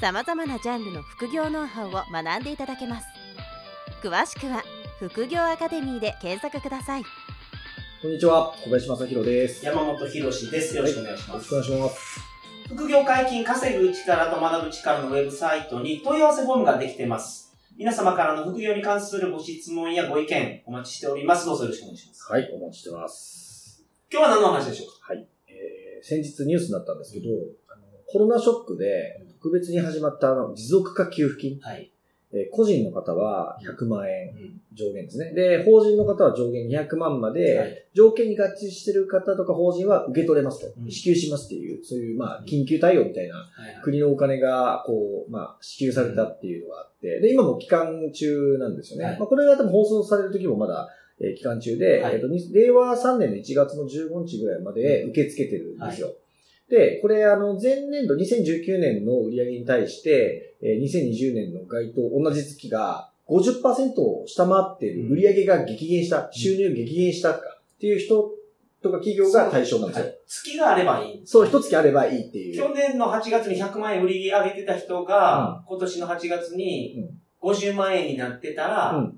さまざまなジャンルの副業ノウハウを学んでいただけます詳しくは「副業アカデミー」で検索くださいこんにちは、小林正宏です。山本博史です。よろしくお願いしよろします。くお願いします。副業解禁稼ぐ力と学ぶ力のウェブサイトに問い合わせフォームができています。皆様からの副業に関するご質問やご意見お待ちしております。どうぞよろしくお願いします。はい、お待ちしてます。今日は何の話でしょうか？えー先日ニュースになったんですけど、あのコロナショックで特別に始まったあの持続化給付金、はい。えー個人の方は100万円うん。上限ですね。で、法人の方は上限200万まで、はい。条件に合致してる方とか法人は受け取れますと。うん。支給しますっていう、そういう、まあ、緊急対応みたいなはい国のお金が、こう、まあ、支給されたっていうのがあって、で、今も期間中なんですよね。はい。まあ、これが多分放送される時もまだ、えー期間中で、はい。えっと、に令和3年の1月の15日ぐらいまで受け付けてるんですよ。で、これ、あの、前年度、2019年の売上に対して、えー2020年の該当、同じ月が50%を下回っている、売上が激減した、収入激減したかっていう人とか企業が対象なんですよ。はい。月があればいい。そう、一月あればいいっていう。去年の8月に100万円売り上げてた人が、今年の8月に50万円になってたら、うん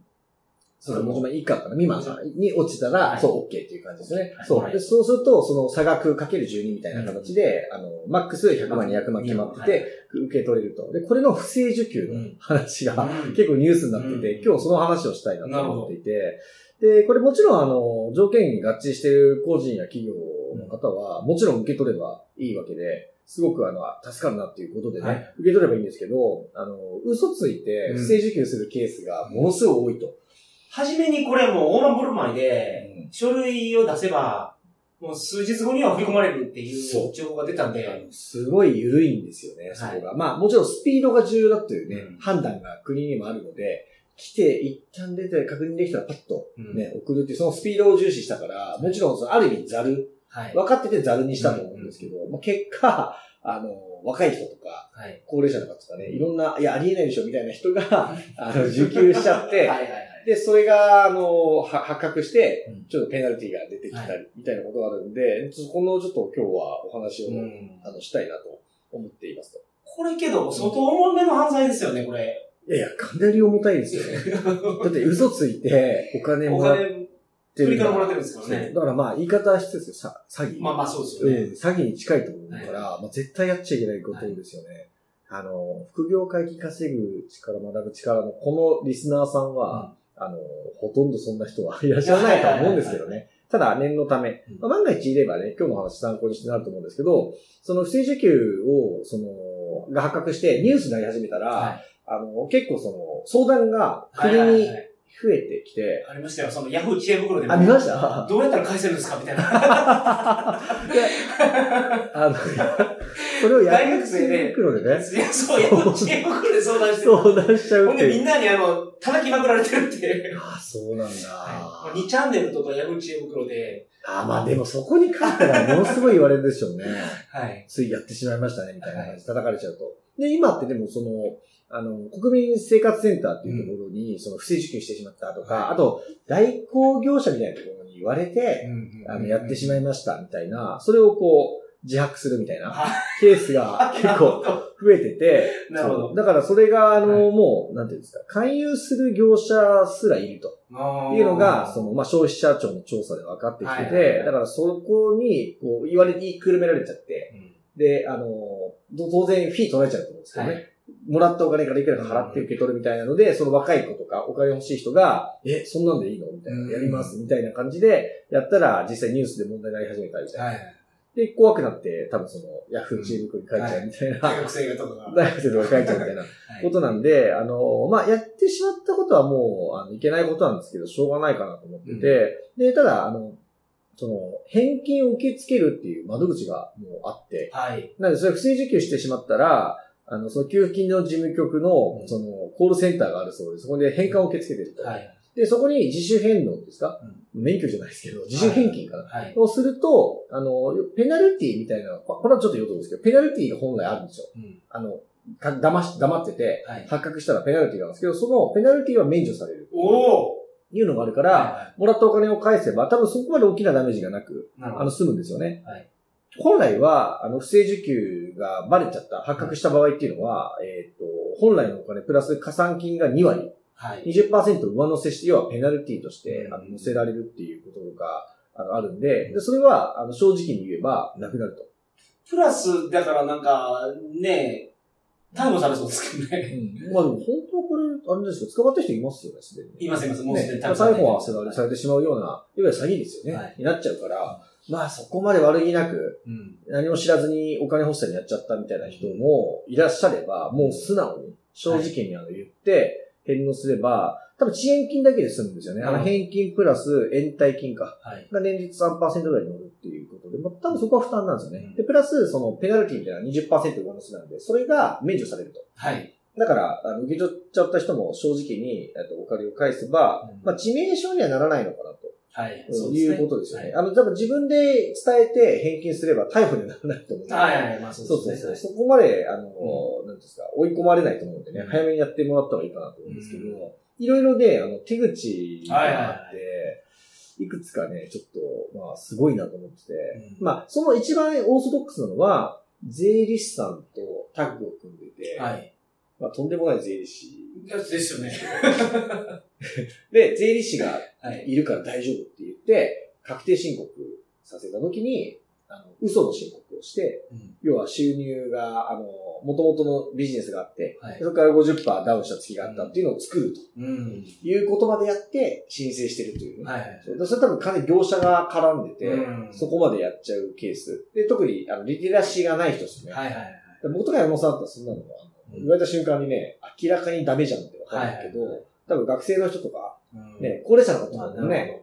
そうそう、50万以下かな、未満に落ちたら、はい。そう、OK っていう感じですね。はい。そう。はい。で、そうすると、その差額かける12みたいな形で、あの、マックス100万、200万決まってて、受け取れると。で、これの不正受給の話が、うん。結構ニュースになってて、うん。今日その話をしたいなと思っていて、で、これもちろん、あの、条件に合致している個人や企業の方は、もちろん受け取ればいいわけで、すごくあの、助かるなっていうことでね、はい。受け取ればいいんですけど、あの、嘘ついて不正受給するケースがものすごい多いと。はじめにこれもう大盤振る舞いで、うん書類を出せば、もう数日後には振り込まれるっていそうう情報が出たんで、すごい緩いんですよね、そこが。まあ、もちろんスピードが重要だというね、うん判断が国にもあるので、来て、一旦出て確認できたらパッとね、送るっていう、そのスピードを重視したから、もちろんその、ある意味ザル、はい。分かっててザルにしたと思うんですけど、まあ、結果、あの、若い人とか、はい。高齢者の方とかね、いろんな、いや、ありえないでしょ、みたいな人が、あの、受給しちゃって、はいはいはい。で、それが、あの、は発覚してうん、ちょっとペナルティが出てきたはり、みたいなことがあるんで、ちょっとこのちょっと今日はお話を、うんあの、したいなと思っていますと。これけど、相当重めの犯罪ですよね、これ。いやいや、かなり重たいですよね。だって嘘ついて、お金おもらっ金、てる振りからもらってるんですからねだからまあ、言い方は必要ですよ、さ詐欺。まあまあそうですよね。ええ詐欺に近いと思うから、まあ、絶対やっちゃいけないことですよね。あの、副業回帰稼ぐ力、学ぶ力のこのリスナーさんは、あの、ほとんどそんな人はいらっしゃらないとは思うんですけどね。ただ、念のため、うん。まあ、万が一いればね、今日の話参考にしてなると思うんですけど、その不正受給を、その、が発覚してニュースになり始めたら、はい。あの、結構その、相談がはい国に増えてきて、ありましたよ、そのヤフー知恵袋でもあ、見ました？どうやったら返せるんですか？みたいな。あの、それをや大学生で袋でね、いや、そう、ヤフー知恵袋で相談してる。相談しちゃうほんでみ。んなにあの、叩きまくられてるって。ああ、そうなんだ。はい、2チャンネルとかヤフー知恵袋で、ああ、まあでもそこに勝ったらものすごい言われるでしょうね。はい。ついやってしまいましたね、みたいな感じで叩かれちゃうと。で、今ってでもその、あの、国民生活センターっていうところに、その不正受給してしまったとか、はいあと、代行業者みたいなところに言われて、あの、やってしまいまました、みたいな、それをこう、自白するみたいなはケースが 結構増えてて、なるほど。だからそれが、あの、はい。もう、なんていうんですか、勧誘する業者すらいると。いうのが、その、まあ、消費者庁の調査で分かってきてて、だからそこに、こう、言われ、言いくるめられちゃって、で、あの、ど当然フィー取られちゃうと思うんですけどね。はい。もらったお金からいくらか払って受け取るみたいなので、その若い子とかお金欲しい人が、え、そんなんでいいのみたいな、うんやりますみたいな感じで、やったら実際ニュースで問題になり始めたみたいな。はい。で、怖くなって、多分その、ヤフーチームに書いちゃうみたいな、大学生とかが。大学生とか書いちゃうみたいなはいことなんで、あの、まあ、やってしまったことはもう、あの、いけないことなんですけど、しょうがないかなと思ってて、で、ただ、あの、その、返金を受け付けるっていう窓口がもうあって、はい。なので、それ不正受給してしまったら、ああの、その給付金の事務局のう、んその、コールセンターがあるそうで、そこで返還を受け付けてると。はい。で、そこに自主返納ですか、免許じゃないですけど、自主返金かな、はい。をすると、あの、ペナルティみたいな、ここれはちょっと言うとですけど、ペナルティが本来あるんですよ。うんあの、か騙し、黙ってて、はい。発覚したらペナルティがあるんですけど、そのペナルティは免除される。おおいうのがあるから、はもらったお金を返せば、多分そこまで大きなダメージがなく、いな。あの、済むんですよね。はい本来は、あの、不正受給がバレちゃった、発覚した場合っていうのは、えっ、と、本来のお金プラス加算金が2割、はい。20%上乗せして、要はペナルティとして、あの、乗せられるっていうことが、あの、あるんで、でそれは、あの、正直に言えば、なくなると。プラス、だからなんか、ね逮捕されそうですけどね。まあでも、本当はこれ、あれですけど、捕まった人いますよね、すでに。いますいます。もうすでにね、逮捕はされされてしまうような、いわゆる詐欺ですよね。はいになっちゃうから、まあそこまで悪気なく、うん。何も知らずにお金欲しさにやっちゃったみたいな人もいらっしゃれば、もう素直に、正直にあの言って、返納すれば、多分遅延金だけで済むんですよね。あのうん返金プラス延滞金か。はい。が年率3%ぐらいに乗るっていうことで、まあ、多分そこは負担なんですよね。うんで、プラス、そのペナルティみたいな20%上乗せなんで、それが免除されると。はい。だから、あの受け取っちゃった人も正直に、えっと、お金を返せば、うんまあ、致命傷にはならないのかなと。はい。そういうことですよね。はいあの、多分自分で伝えて返金すれば逮捕にはならないと思うんで。はいはい。まあそそううそうそう。ですね。そこまで、あの、なんですか、追い込まれないと思うんでね、うん早めにやってもらった方がいいかなと思うんですけど、ういろいろね、あの、手口があって、いくつかね、ちょっと、まあ、すごいなと思ってて、うんまあ、その一番オーソドックスなのは、税理士さんとタッグを組んでて、はい。まあ、とんでもない税理士。ですよね。で、税理士がはい。いるから大丈夫って言って、確定申告させたときに、あの、嘘の申告をして、うん要は収入が、あの、元々のビジネスがあって、はいそこから50%ダウンした月があったっていうのを作るとうん。いうことまでやって申請してるというね。はいはい。それ多分かなり業者が絡んでて、うんそこまでやっちゃうケース。で、特に、あの、リテラシーがない人ですね。はいはいはい。で僕とか山本さんだったらそんなのは、あのうん言われた瞬間にね、明らかにダメじゃんってわかるけど、はいはい多分学生の人とか、うん。ね、高齢者の方とまあかもね、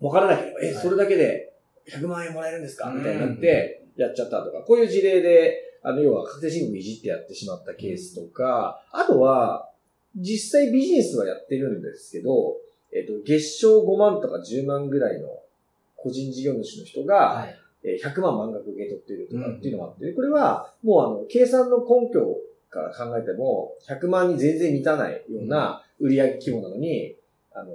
わからなければ、え、はい。それだけで100万円もらえるんですか？うん。みたいになって、やっちゃったとか、こういう事例で、あの、要は確定申告いじってやってしまったケースとか、あとは、実際ビジネスはやってるんですけど、えっと、月賞5万とか10万ぐらいの個人事業主の人が、はい。えー100万満額受け取ってるとかっていうのがあって、これはもうあの、計算の根拠から考えても、100万に全然満たないような売上規模なのに、あの、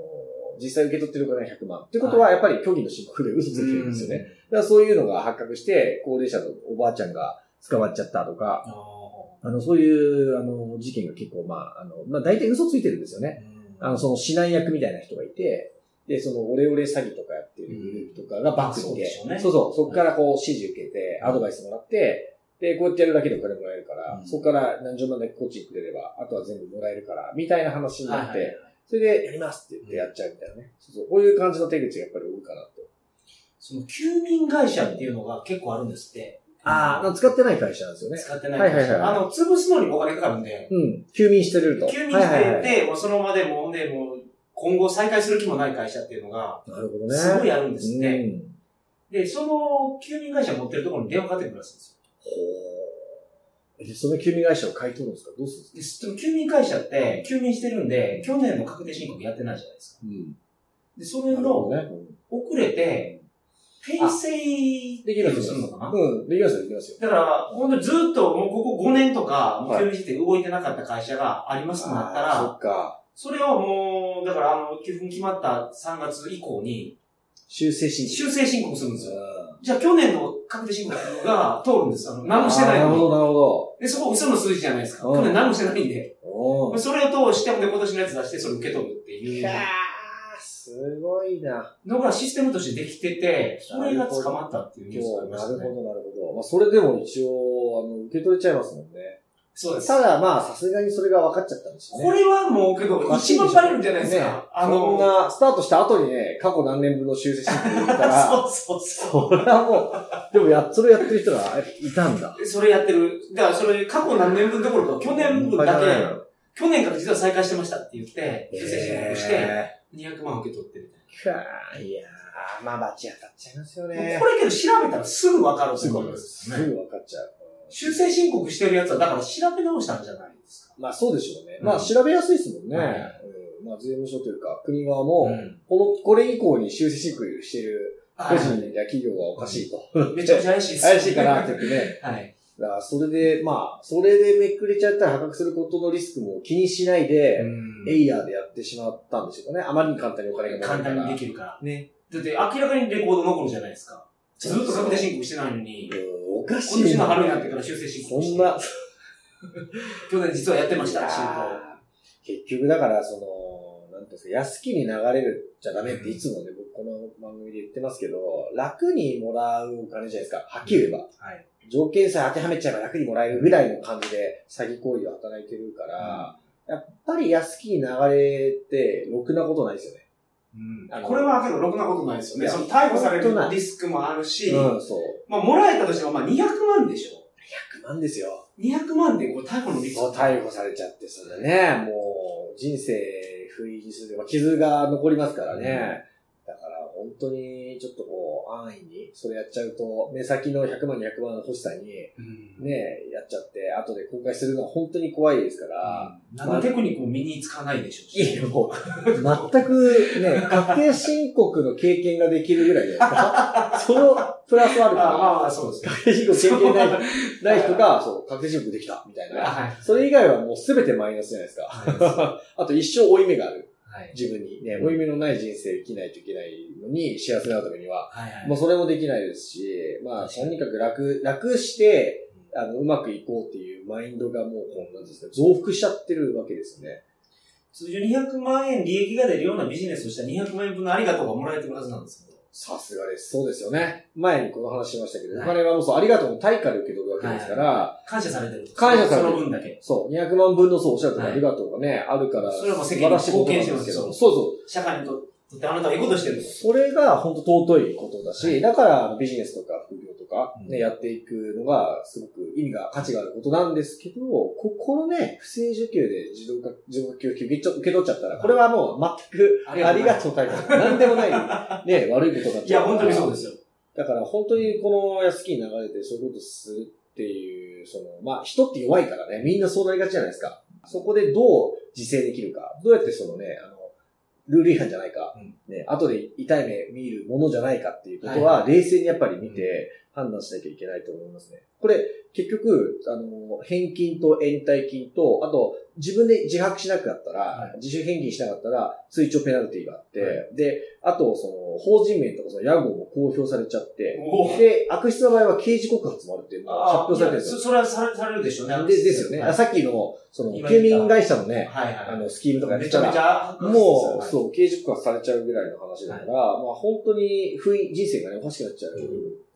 実際受け取ってるお金が100万。ってことは、やっぱり虚偽の申告で嘘ついてるんですよね。だからそういうのが発覚して、高齢者のおばあちゃんが捕まっちゃったとか、ああの、そういう、あの、事件が結構、まあ、あの、まあ、大体嘘ついてるんですよね。ーあの、その指南役みたいな人がいて、で、そのオレオレ詐欺とかやってるグループとかがバックしょうねそうそう、そこからこう指示受けて、アドバイスもらって、で、こうやってやるだけでお金もらえるから、うんそこから何十万だけこっちにくれれば、あとは全部もらえるから、みたいな話になって、はいはいはいそれでやりますって言ってやっちゃうみたいなね。そうそう、こういう感じの手口がやっぱり多いかなと。その、休眠会社っていうのが結構あるんですって。ああ、使ってない会社なんですよね。使ってない会社。はいはいはいあの、潰すのにもお金かかるんで、うん。休眠してると。休眠してはいはいはいて、もうその場でもう、で、もう、今後再開する気もない会社っていうのが、なるほどね。すごいあるんですって。うんで、その、休眠会社持ってるところに電話かかってくるらしいんですよ。ほう。で、その休眠会社を買い取るんですか？どうするんですか？休眠会社って、休眠してるんで、去年の確定申告やってないじゃないですか。うん。で、それの、どね。遅れて、訂正できますするのかな？うん、できますよ、できますよ。だから、本当にずっともうここ5年とか、もうはい休眠して動いてなかった会社がありますとなったら、そっか。それをもう、だからあの、給付金決まった3月以降に、修正申告。修正申告するんですよ。あじゃあ去年の確定申告が通るんです。あの、何もしてないのに。なるほど、なるほど。で、そこ嘘の数字じゃないですか。うん去年何もしてないんで。それを通して、で、今年のやつ出して、それ受け取るっていういやーすごいな。のがシステムとしてできてて、それが捕まったっていうニュースがありましたね。なるほど、なるほど。まあ、それでも一応、あの、受け取れちゃいますもんね。そうです。ただ、まあ、さすがにそれが分かっちゃったんですよね。これはもうけど、一番バレるんじゃないですか？ねあの、そんな、スタートした後にね、過去何年分の修正申告言ったら、そうそうそう。それはもう、でもや、それやってる人がやっぱいたんだ。それやってる。だからそれ過去何年分どころか、去年分だけ、け、去年から実は再開してましたって言って、修正申告して、え200万受け取ってる。ーかーいやー、まあ、バチ当たっちゃいますよね。これけど調べたらすぐわかる。すぐ分かっちゃう。修正申告してるやつは、だから調べ直したんじゃないですか？まあそうでしょうね。うんまあ調べやすいですもんね。はいうんまあ税務署というか、国側も、うんこの、これ以降に修正申告している個はい人や企業がおかしいと。めちゃくちゃ怪しいです。怪しいかなって言ってね。はい。だからそれで、まあ、それでめくれちゃったら破格することのリスクも気にしないで、うんエイヤーでやってしまったんでしょうかね。あまりに簡単にお金が簡るから。単にできるから。ね。だって明らかにレコード残るじゃないですか。ずっと確定申告してないのに、うんおかしい今年の春にな。ってから修正申そ。んな、去年実はやってました、いやー申告結局だから、その、な。んていうんですか、安きに流れるじゃダメっていつもね、僕この番組で言ってますけど、楽にもらうお金じゃな。いですか。はっきり言えば。はい。条件さえ当てはめちゃえば楽にもらえるぐらいの感じで詐欺行為は働いてるから、やっぱり安きに流れて、ろくな。ことな。いですよね。これはけど、ろくなことないですよね。その逮捕されるリスクもあるし、うん、そう。まあ、もらえたとしても、まあ、200万でしょ。100万ですよ。200万でこう逮捕のリスク。そう、逮捕されちゃって、それね、もう、人生不意にする、まあ、傷が残りますからね。だから、本当に、ちょっとこう、安易に、それやっちゃうと、目先の100万、200万の欲しさに、うんね、やっちゃって、後で公開するのは本当に怖いですから、何のテクニックも身につかないでしょうし。いや、もう、全くね、確定申告の経験ができるぐらいじゃないですか。そのプラスあるあまああ、そうですら、確定申告経験ない、ない人が、そう、確定申告できた、みたいな。はい。それ以外はもうすべてマイナスじゃないですか。は あと一生負い目がある。はい。自分にね、負い目のない人生生きないといけないのに、幸せになるためには、はいはい。もうそれもできないですし、まあ、とにかく楽、楽して、あの、うまくいこうっていうマインドがもう、こうなんですか、増幅しちゃってるわけですよね。通常200万円利益が出るようなビジネスをしたら200万円分のありがとうがもらえてるはずなんですけど。さすがです。そうですよね。前にこの話しましたけど、はいお金はもうそう、ありがとうの対価で受け取るわけですから、感謝されてると。感謝されてるその分だけ。そう、200万分のそう、おっしゃるとありがとうがね、あるから、それはもう世素間に晴らしいことなんですけど、貢献してますそうそう。社会にとってあなたはいいことしてると。それが本当尊いことだし、はいだからビジネスとか副業とか、ねうんやっていくのがすごく意味が、価値があることなんですけど、ここのね、不正受給で自動化、自動化給付金受け取っちゃったら、これはもう全くありがとうタイプなんでもない、ね、悪いことになっうから。本当にそうですよ。だから本当にこの安きに流れてそういうことするっていう、その、まあ人って弱いからね、みんなそうなりがちじゃないですか。そこでどう自制できるか、どうやってそのね、あの、ルール違反じゃないか、ね、後で痛い目見るものじゃないかっていうことは、冷静にやっぱり見て判断しなきゃいけないと思いますね。これ、結局、あの、返金と延滞金と、あと、自分で自白しなかったら、は自主返金しなかったら、追徴ペナルティがあって、はで、あと、その、法人名とかその屋号も公表されちゃって、おで、悪質な場合は刑事告発もあるっていうのが発表されてるんですよ。そそれはされされるでしょうね。でですよね。はいさっきの、その、今言った休眠会社のね。あの、スキームとかやってめちゃめちたら、ゃ、もう、はいそう、刑事告発されちゃうぐらいの話だから、まあ本当に不意、人生がね、おかしくなっちゃう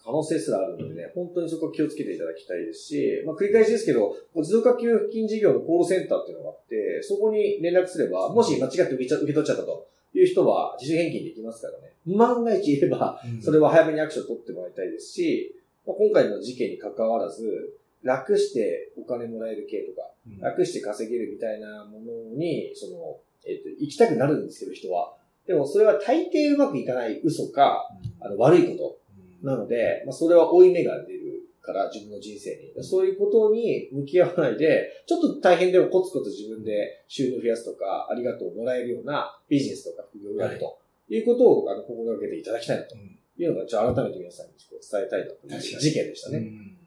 可能性すらあるのでね、本当にそこは気をつけていただきたいですし、まあ繰り返しですけど、持続化給付金事業のコールセンターっていうのがあって、そこに連絡すれば、もし間違って受けちゃ受け取っちゃったという人は自主返金できますからね。万が一いれば、うんそれは早めにアクションを取ってもらいたいですし、まあ、今回の事件に関わらず、楽してお金もらえる系とか、うん楽して稼げるみたいなものに、その、えっ、と、行きたくなるんですけど、人は。でも、それは大抵うまくいかない嘘か、あの、悪いことなので、まあ、それは負い目が出るから、自分の人生に。そういうことに向き合わないで、ちょっと大変でもコツコツ自分で収入増やすとか、ありがとうもらえるようなビジネスとか副業をやるということを、あの、心がけていただきたいなというのが、じゃあ改めて皆さんに伝えたいなと事件でしたね。うん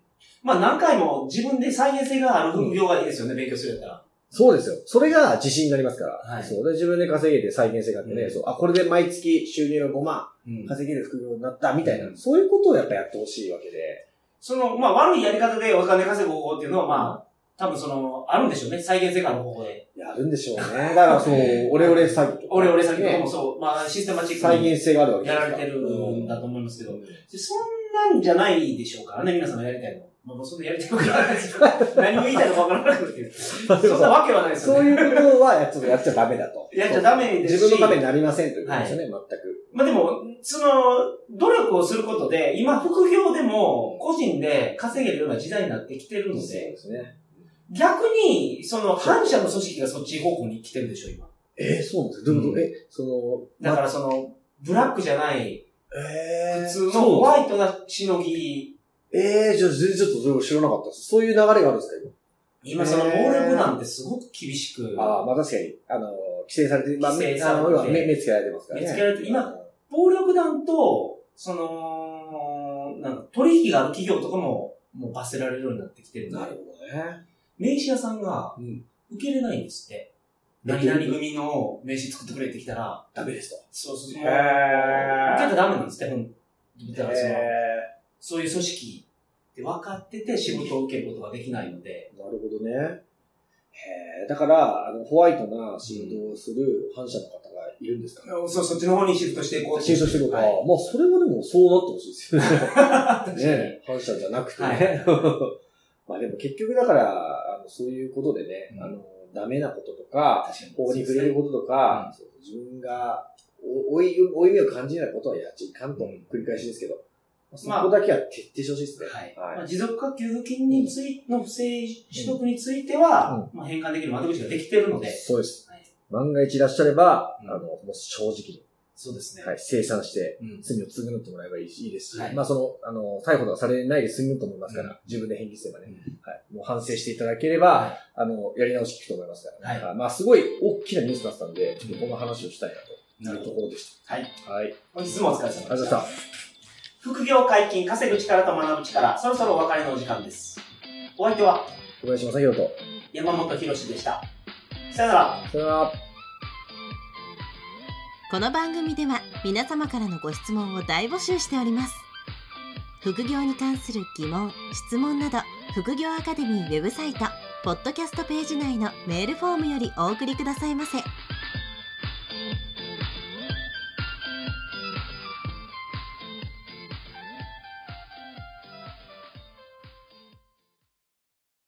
まあ何回も自分で再現性がある副業がいいですよね、勉強するやったら。そうですよ。それが自信になりますから。はい。そう。で、自分で稼げて再現性があってね、うん。そう、あ、これで毎月収入が5万。稼げる副業になったみたいな、うん。そういうことをやっぱやってほしいわけで。その、まあ悪いやり方でお金稼ぐ方法っていうのはまあ、多分その、あるんでしょうね、再現性がある方法で。やるんでしょうね。だからそう、オレオレ詐欺とか。俺俺先ほどもね、そう、まあシステマチックに再現性があるわけですやから。れてるんだと思いますけど、うん。そんなんじゃないでしょうからね、皆さんがやりたいの。まあもうそんなやりたいわけはないですよ。何を言いたいのかわからなくて。そんなわけはないですよね。そういうことはやちょっとやっちゃダメだと。やっちゃダメですし自分のためになりませんということですよね、全く。まあでも、その、努力をすることで、今副業でも個人で稼げるような時代になってきてるのそうで、ですね。逆に、その反社の組織がそっち方向に来てるでしょ、今。えー、そうなんですか？どういうこと、うんえ、その、だからその、ブラックじゃない、えー、普通のホワイトなしのぎええー、じゃあ全然ちょっとそれを知らなかったです。そういう流れがあるんですか、今？その暴力団ってすごく厳しく、今。ああ、まあ確かに、あの、規制されて、まあ、規制目されてあの目目つけられてますからね。目つけられて今暴力団と、その、なんか取引がある企業とかも、もう罰せられるようになってきてるので、なるほどね。名刺屋さんがうん。受けれないんですって。で何々組の名刺作ってくれってきたら、ダメですと。そうそうそう。受けたらダメなんですって、だからその、へそういう組織って分かってて仕事を受けることができないので、ーなるほどね。へえ。だから、あの、ホワイトな仕事をする反社の方がいるんですかね。そう、そっちの方にシフトしていこうシフトしてるのか。はいまあ、それはでもそうなってほしいですよね。確かにね反社じゃなくてね。まあでも結局だから、あのそういうことでね、うんあの、ダメなこととか。法に触れることとか、そう自分がお負い負い目を感じないことはやっちゃいかんと繰り返しですけど、そまあこだけは徹底してほしいですね。はい。はい。まあ、持続化給付金についの不正取得については、まあ、返還できる窓口ができてるので、そうです。はい。万が一いらっしゃれば、うん。あの、もう正直に、そうですね。はい、清算して、うん。罪を償ってもらえばいいいいですし、はい。まあその、あの、逮捕とかされないで済むと思いますから、うん。自分で返金すればね、うん。はい、もう反省していただければ、はあの、やり直し聞くと思いますから、はい。あまあすごい大きなニュースだったんで、ちょっとこの話をしたいなというとなるほど。ころでしはい。た。はい。本日もお疲れ様でした。ありがとうございまし副業解禁、稼ぐ力と学ぶ力、そろそろお別れのお時間です。お相手は小林正宏と、山本博史でした。さよなら。さよなら。この番組では皆様からのご質問を大募集しております副業に関する疑問・質問など副業アカデミーウェブサイトポッドキャストページ内のメールフォームよりお送りくださいませ